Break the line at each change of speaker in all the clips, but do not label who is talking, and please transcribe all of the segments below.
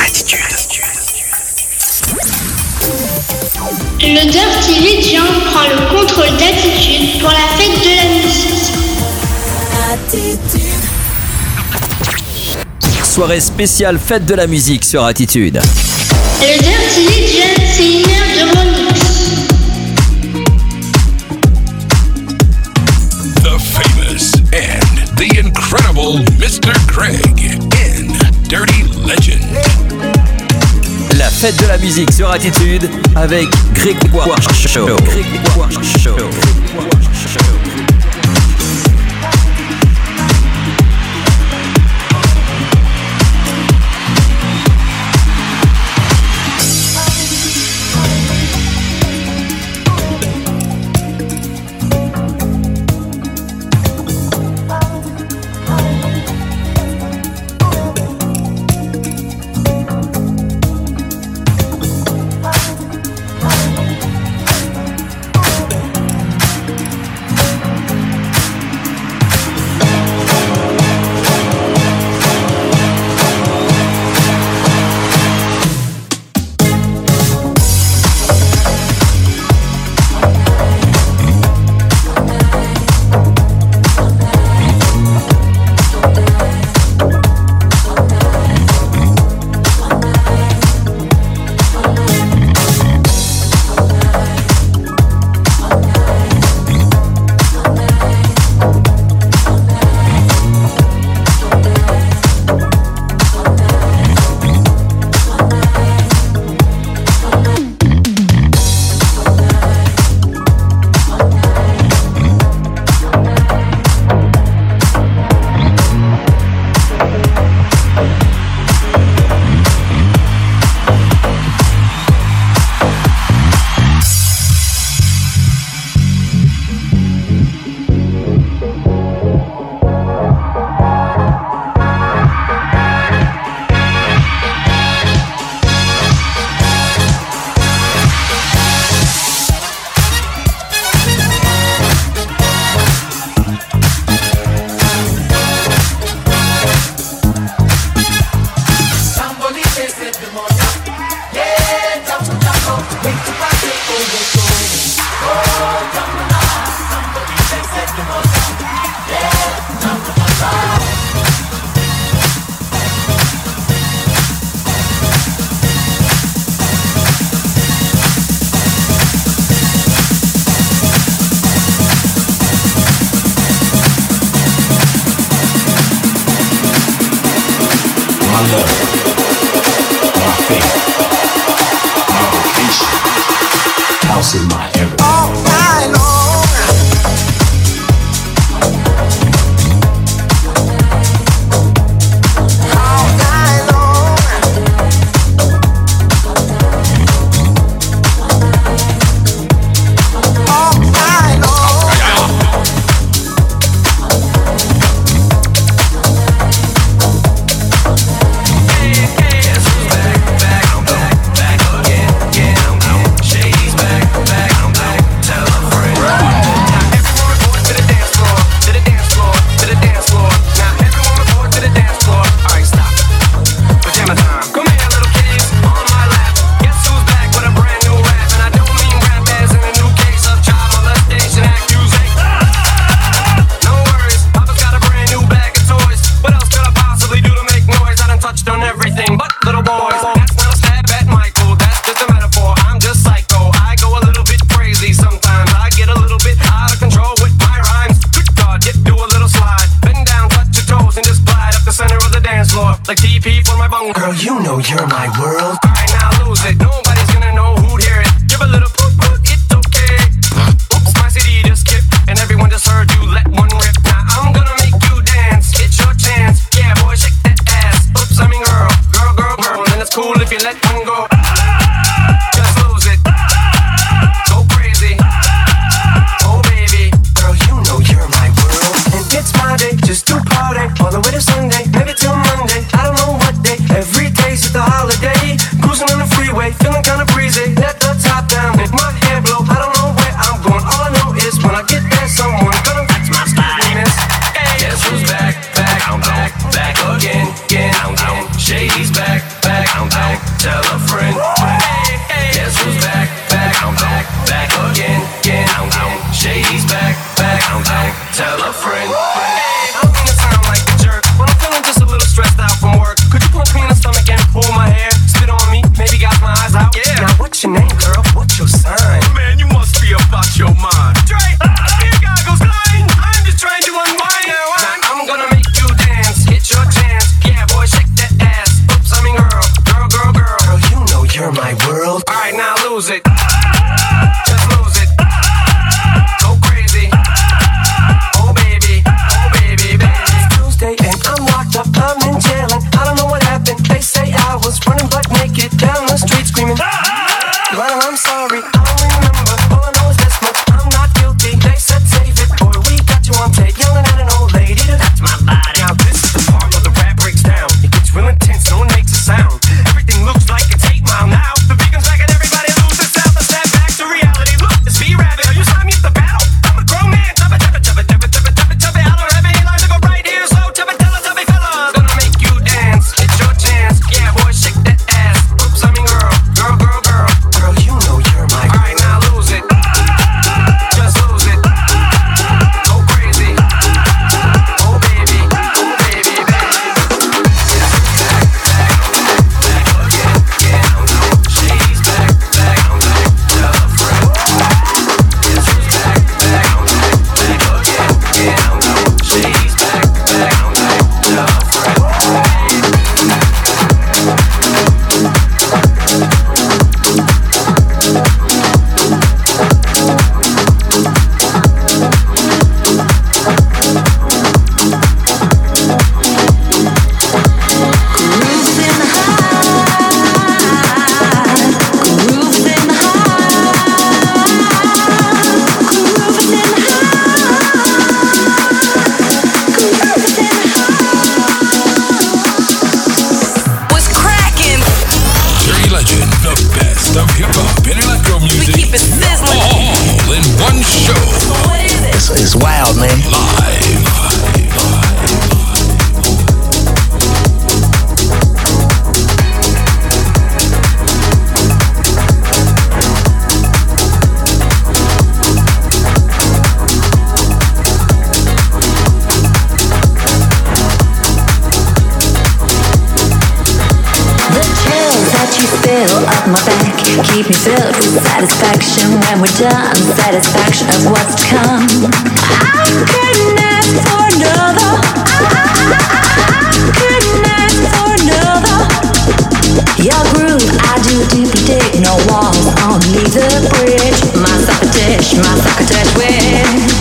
Attitude.
Le Dirty Legion prend le contrôle d'attitude pour la fête de la musique. Attitude.
Soirée spéciale fête de la musique sur Attitude.
Le Dirty
Legion fête de la musique sur Attitude avec Greg Show.
Keep me filled with satisfaction when we're done. Satisfaction of what's to come. I couldn't ask for another. I couldn't ask for another. Your groove, I do deeply dig. No walls, only the bridge. My sucker dish, my sucker dish wish.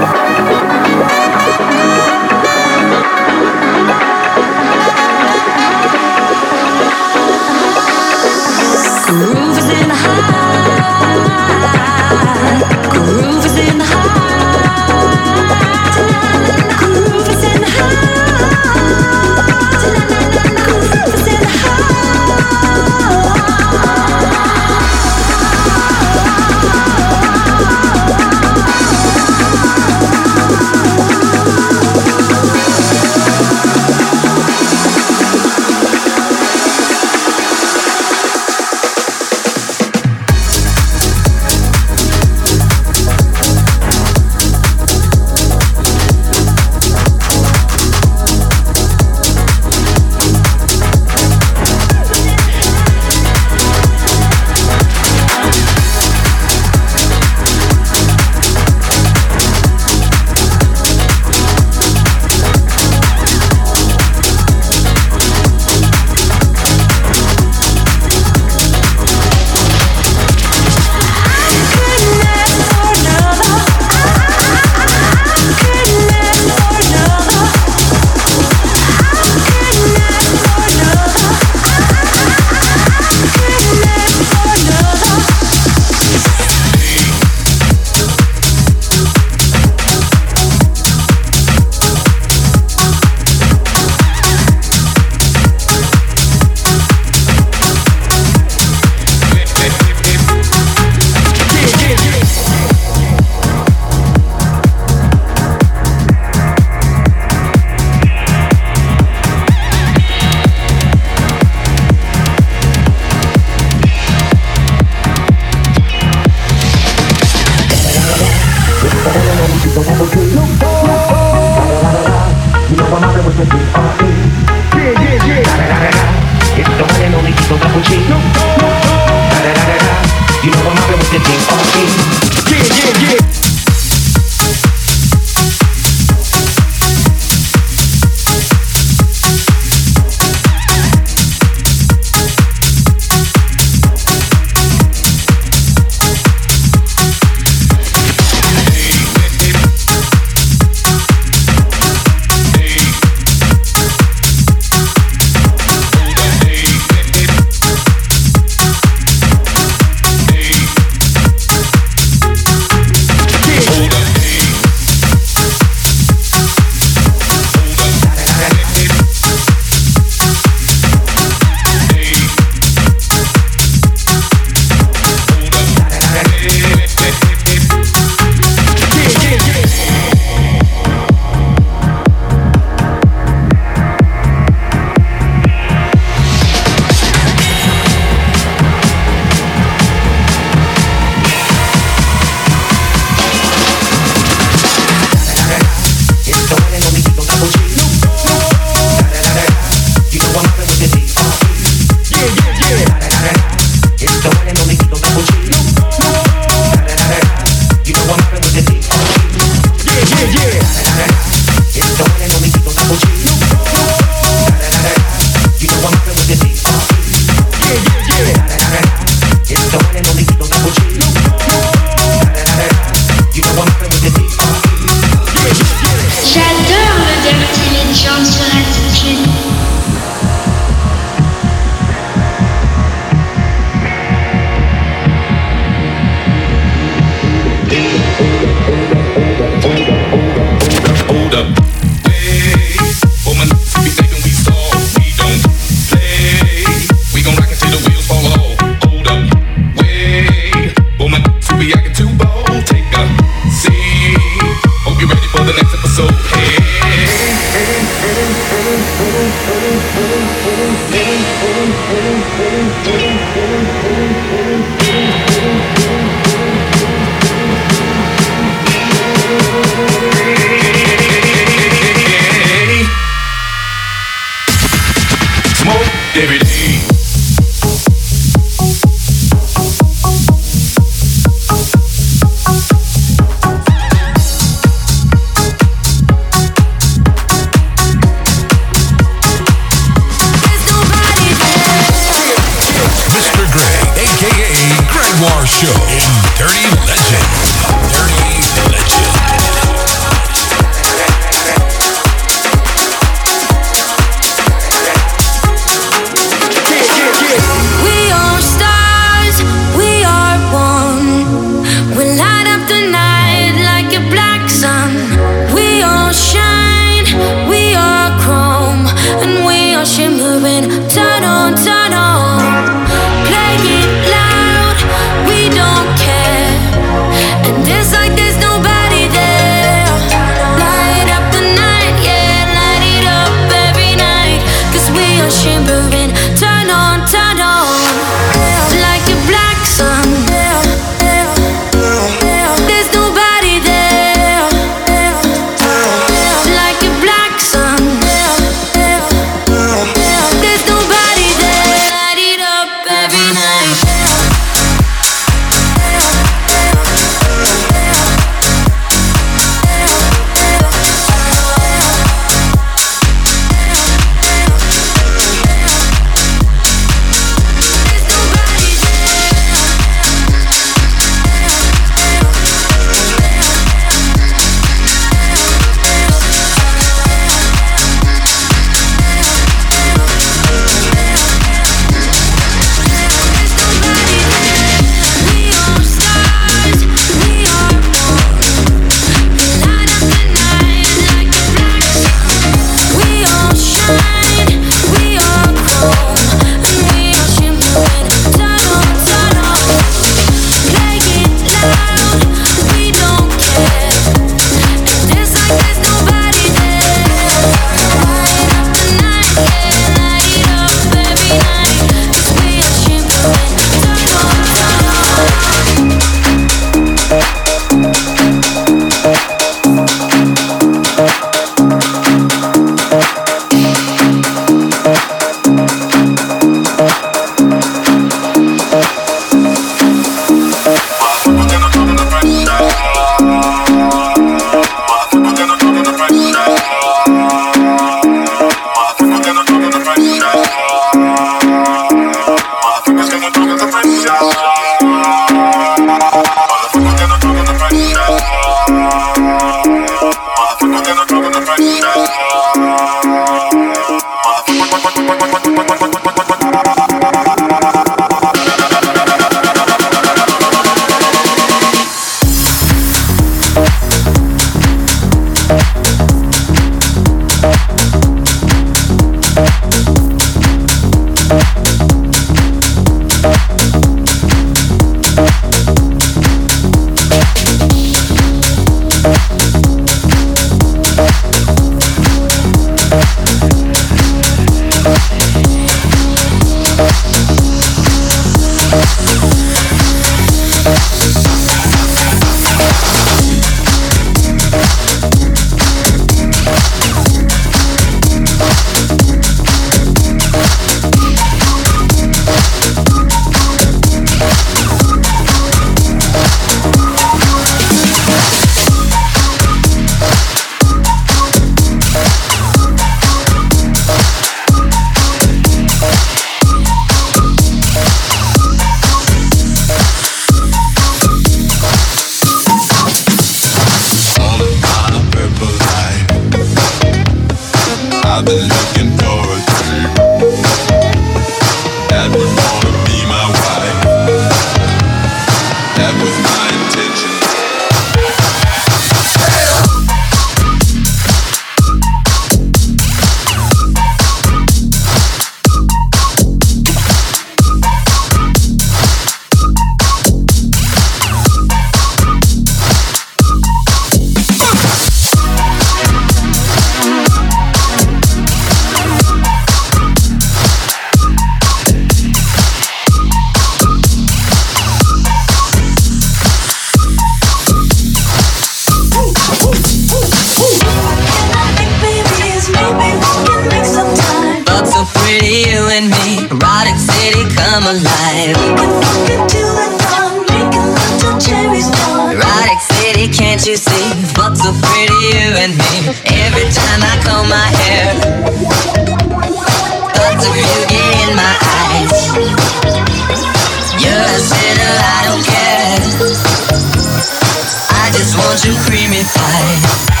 Just want you creamy
fine.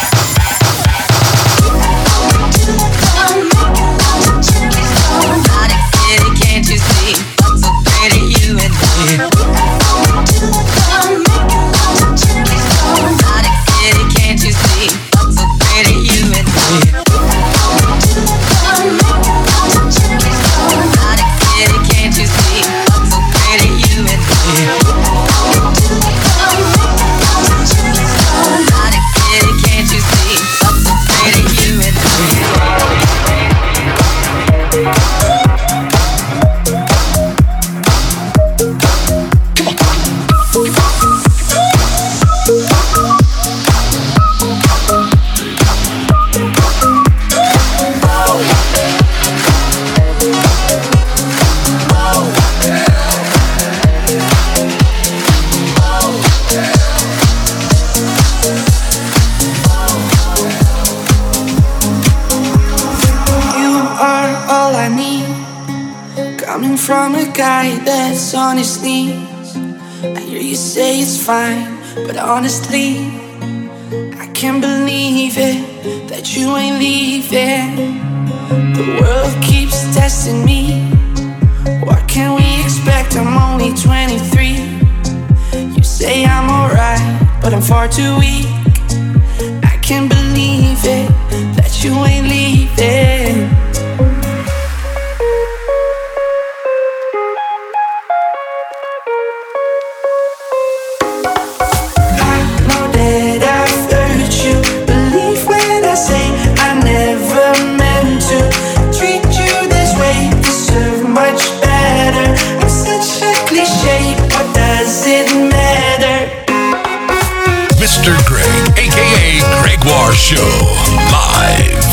is honestly. I hear you say it's fine, but honestly, I can't believe it that you ain't leaving. The world keeps testing me. What can we expect? I'm only 23. You say I'm alright, but I'm far too weak.
Show live.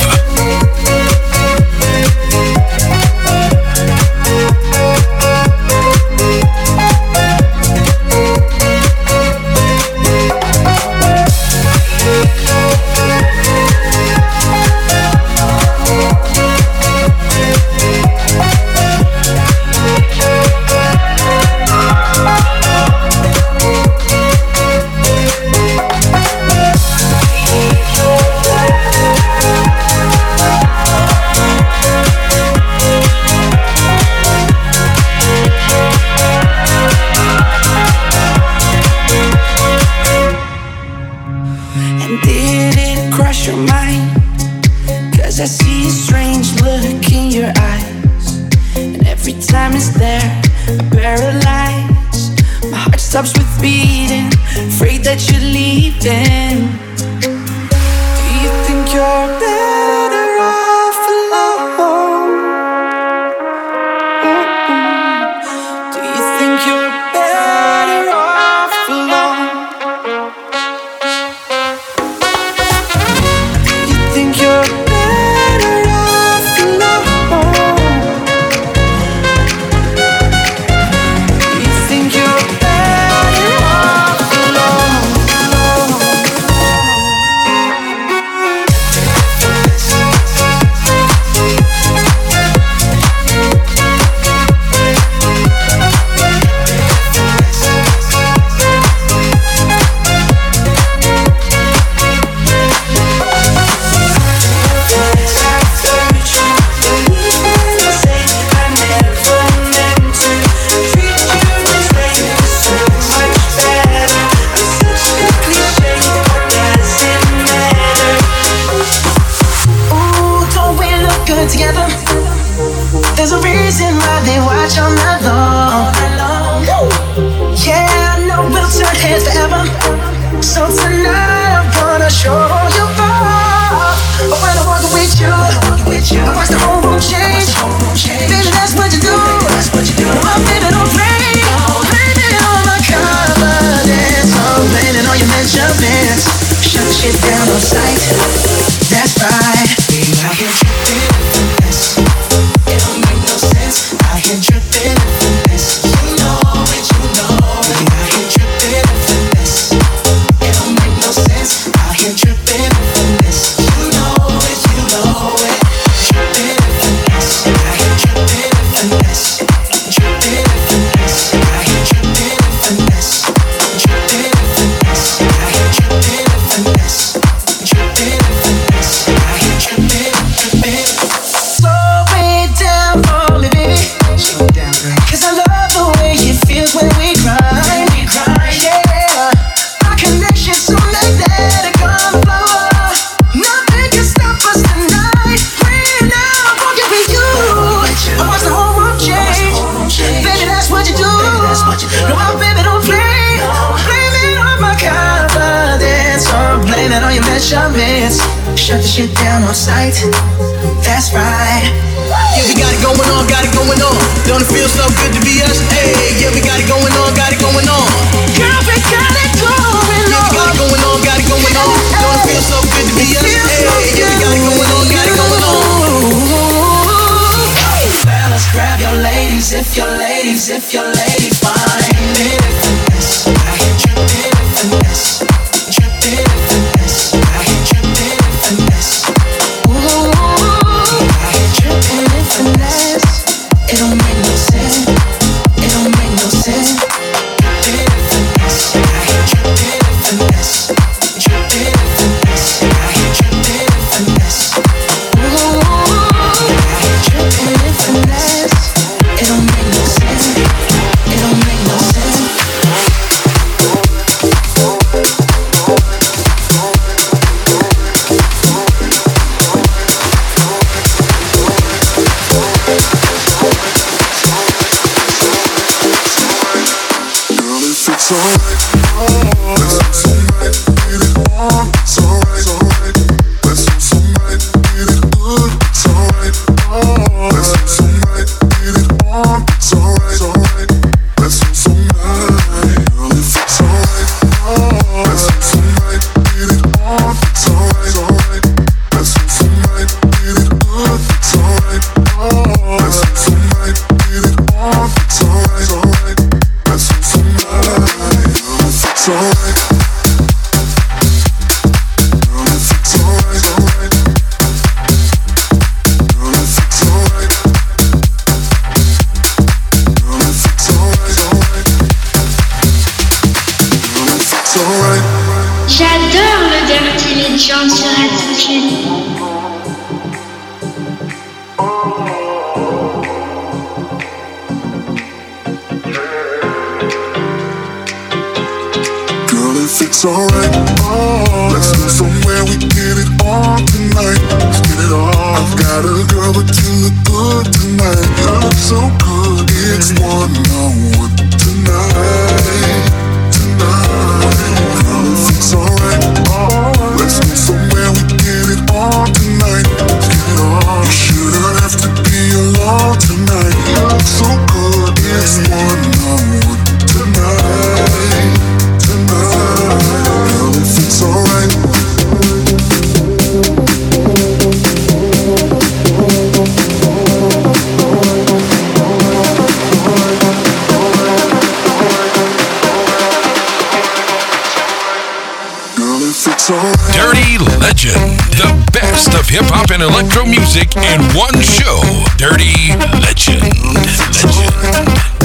alright. Oh,
let's go somewhere we get it on tonight. Let's get it on. I've got a girl, but you look good tonight. You look so good. It's one on one tonight. Tonight. It's alright. Oh, let's go somewhere.
and electro music in one show. Dirty Legend. Legend.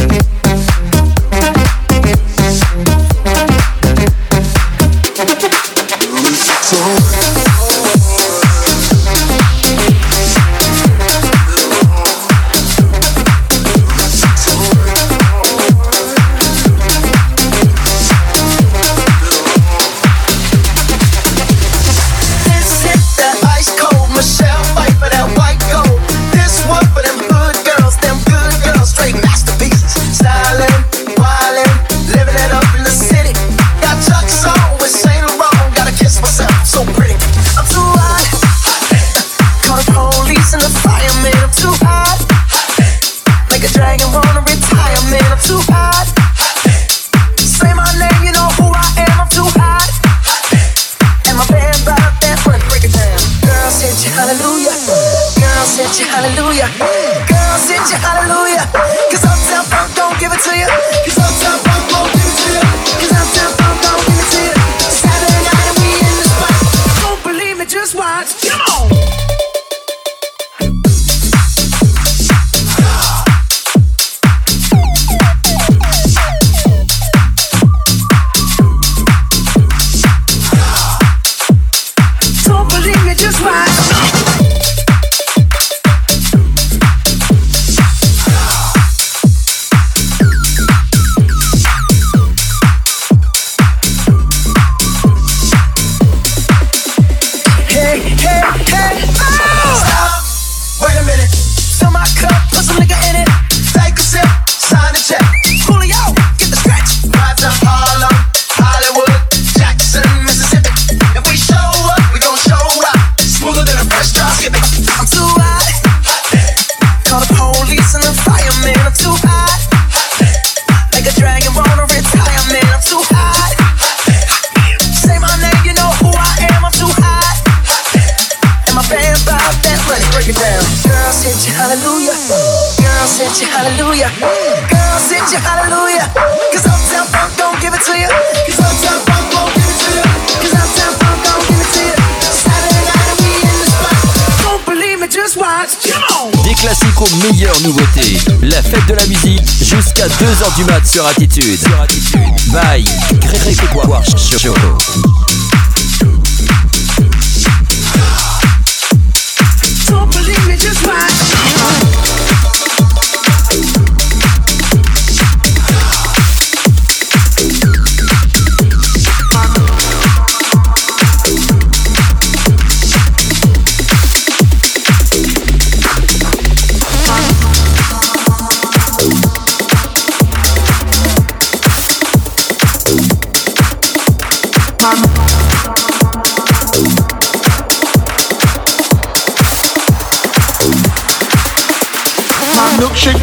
2h du mat sur Attitude. Bye.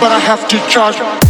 but I have to charge.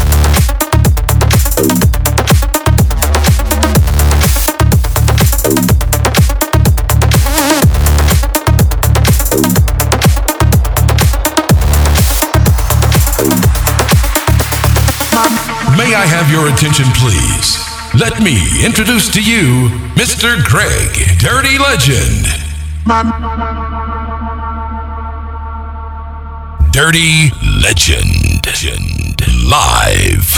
Attention, please? Let me introduce to you Mr. Greg, Dirty Legend. Dirty Legend. Live.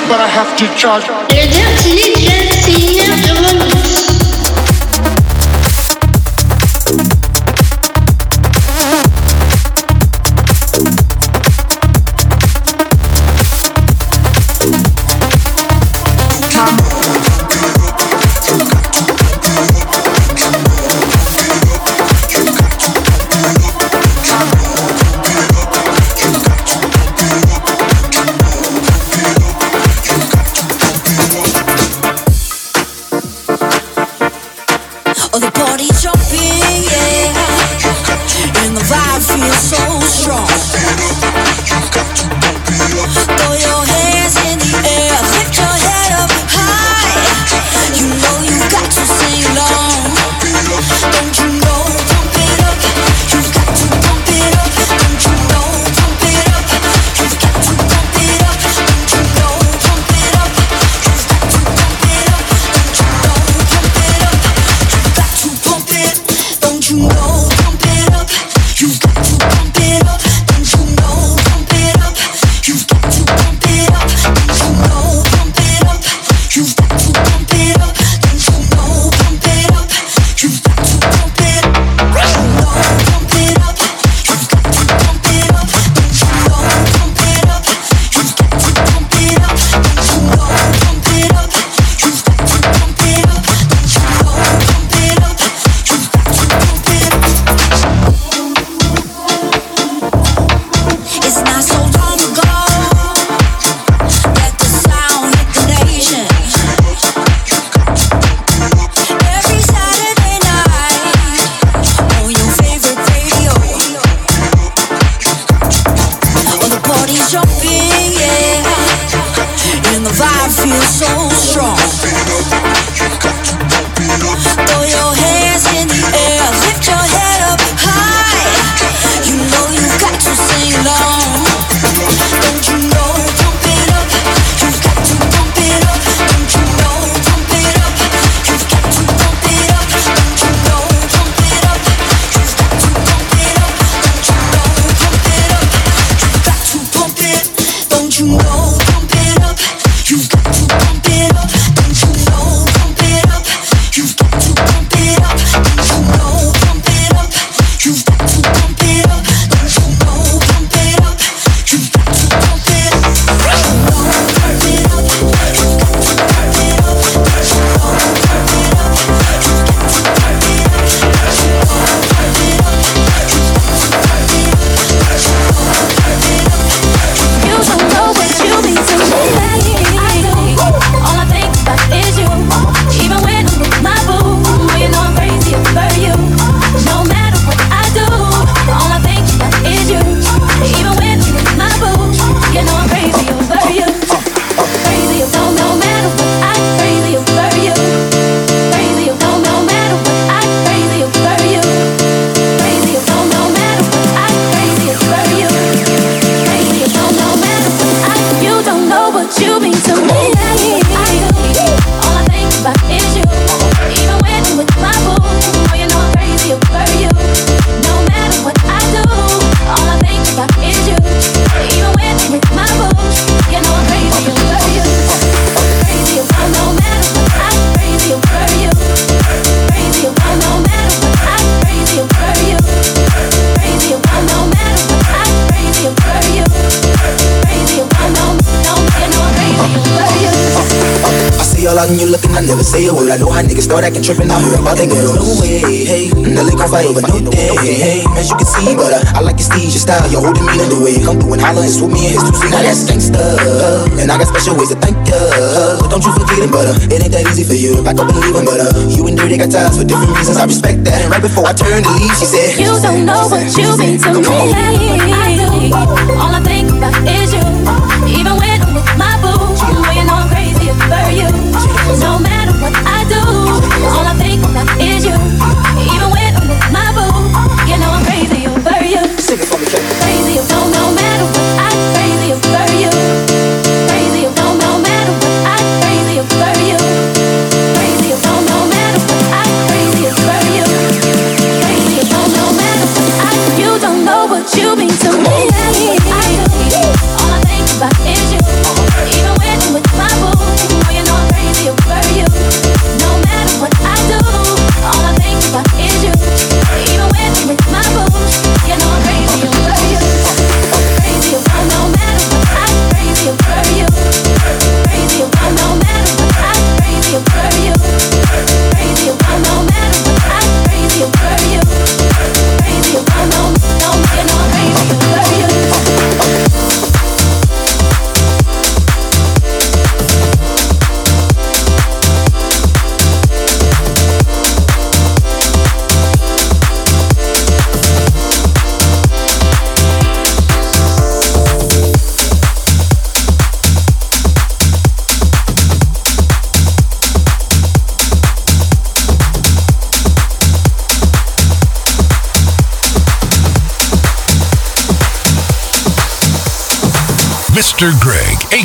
but I have to charge.
I
way, hey. Now they gon' fight over no day, hey. As you can see, but uh, I like your steeze, your style, holding me demeanor, the way you come through and holler and swoop me in his two. Now that's gangsta, and I got special ways to thank ya. But don't you forget it, but uh, it ain't that easy for you. Back up and leave him, but uh, you and Dirty got ties for different reasons. I respect that. And right before I turned to leave, she said,
You don't know what you've been to me. All I think about is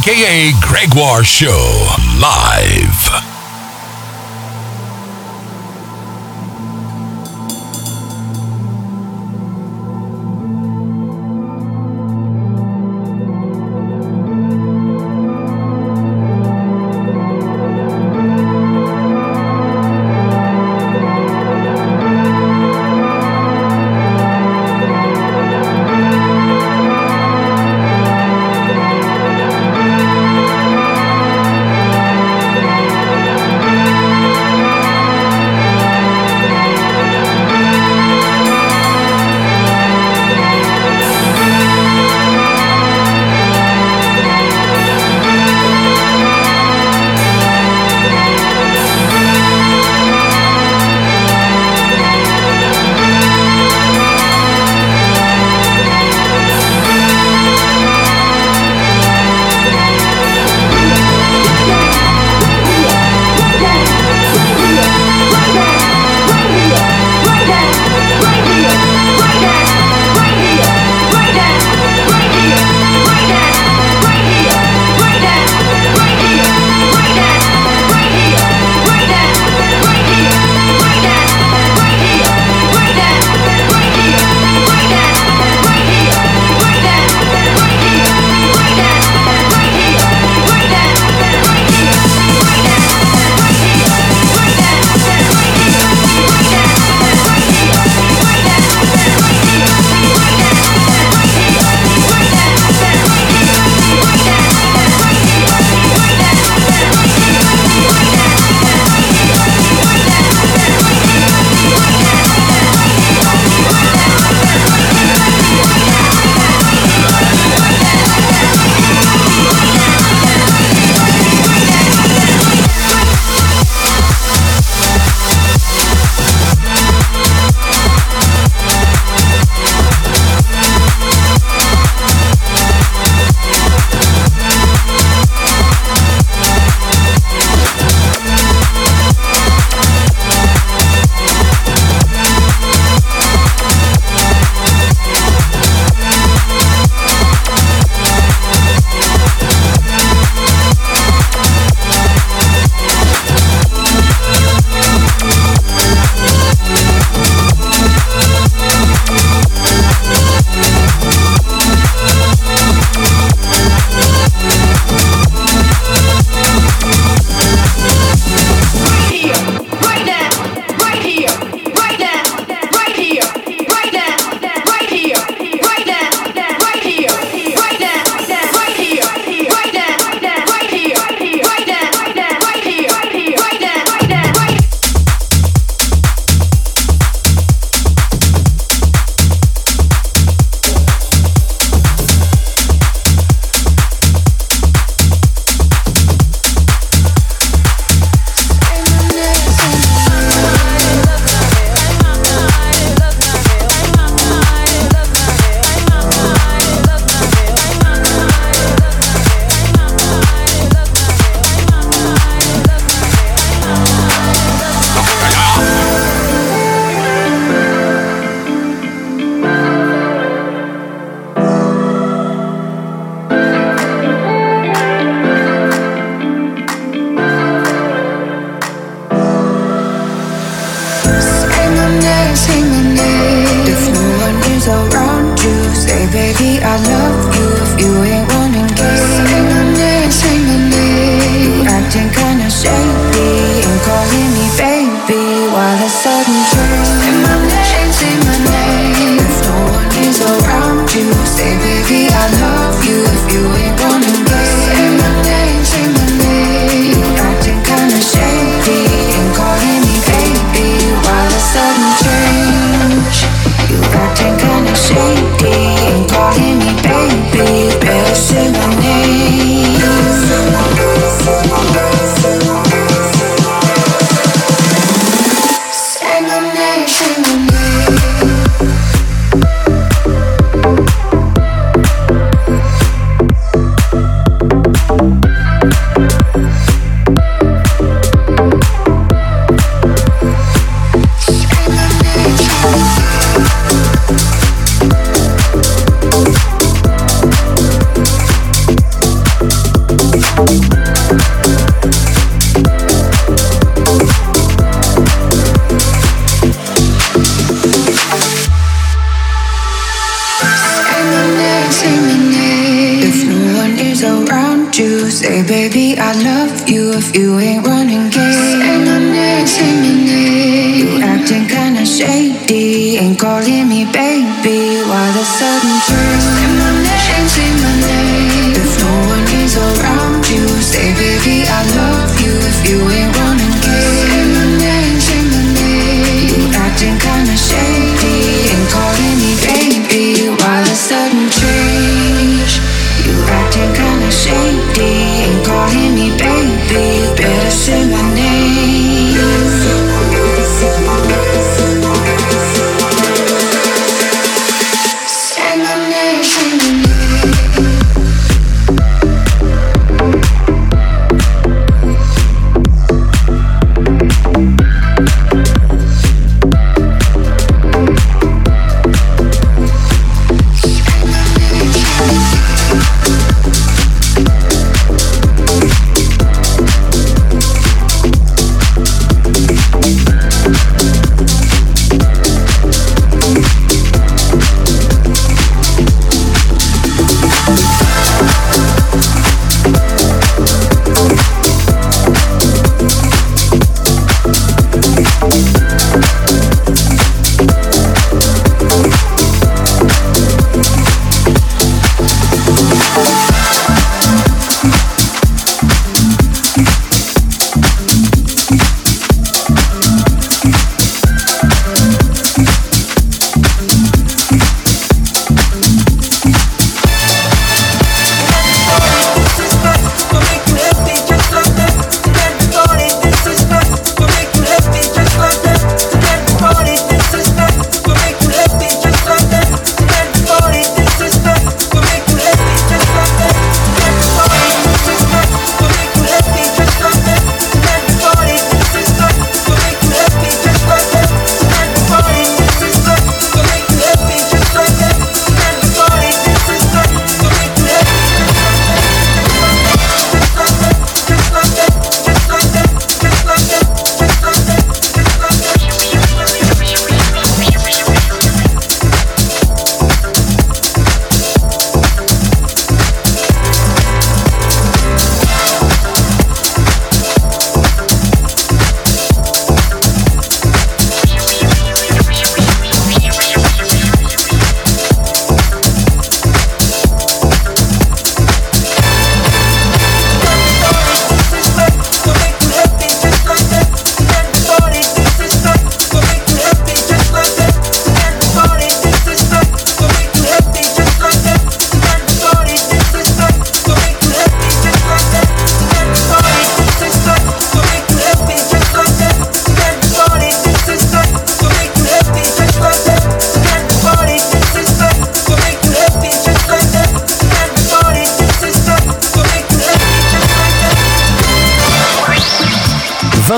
aka Gregoire Show, live.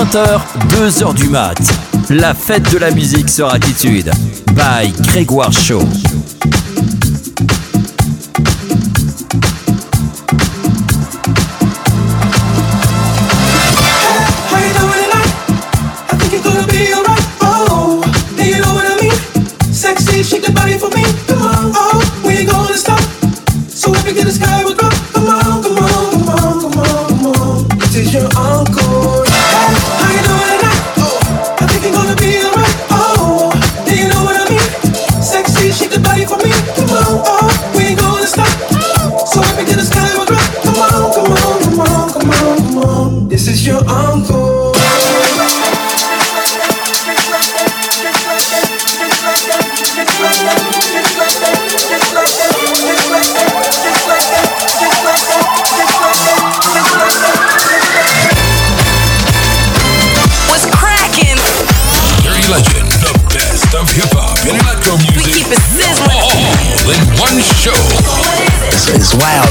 20h, 2h du mat. La fête de la musique sur Attitude. By Grégoire Shaw.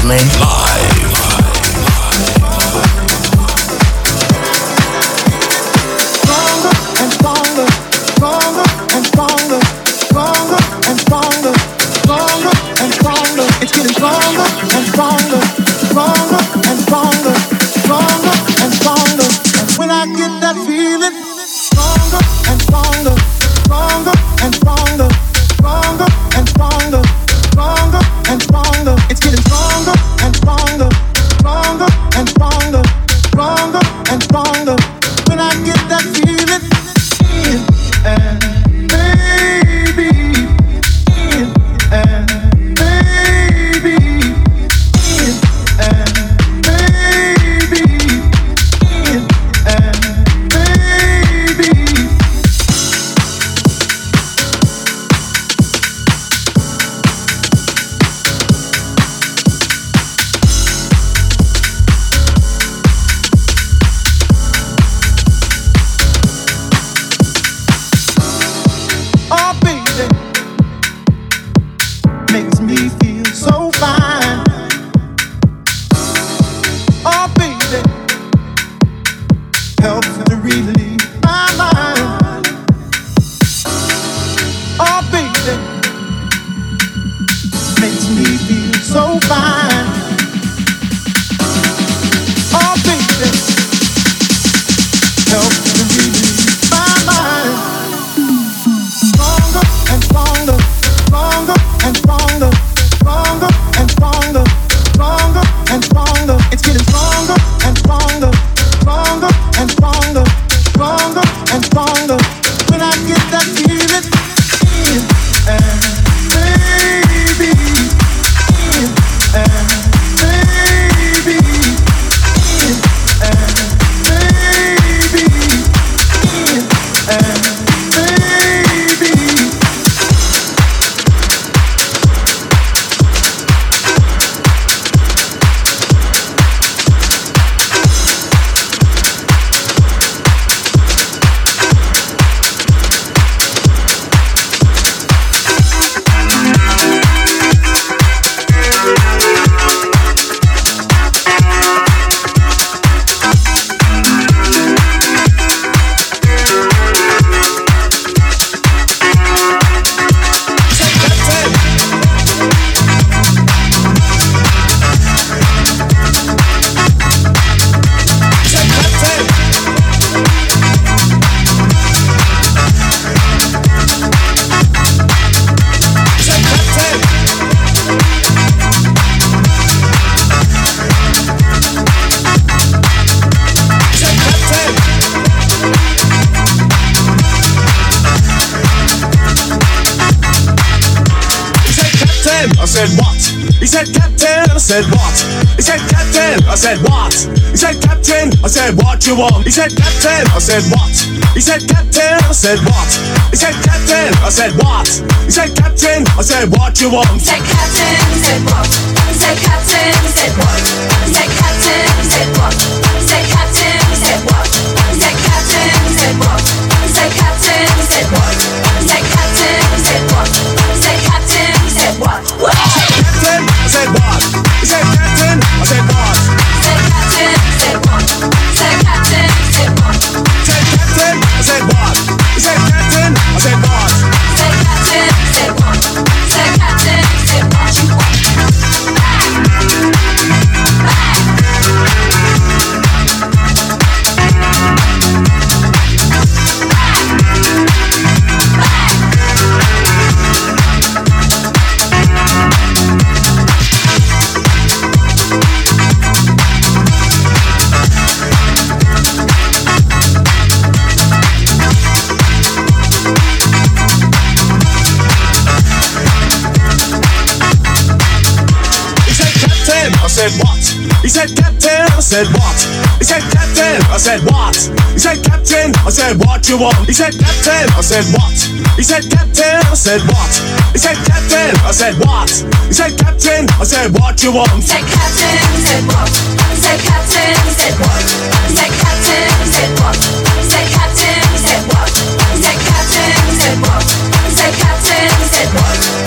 Franklin. You
want? He said Captain, I said what? He said Captain, I said what? He said Captain, I said what? He said Captain, I said what you want?
Said captain, said what? Said captain, said what? Said captain, said what? Said captain, said what? Said captain, said what? Said captain, said what? Said what?
He said Captain, I said what? He said Captain, I said what you want? He said Captain, I said what? He said Captain, I said what? He said Captain, I said what? He said Captain, I said what you want?
Said captain, said what? Said captain, said what? Said captain, said what? Said captain, said what? Said captain, said what? Said captain, said captain, said what?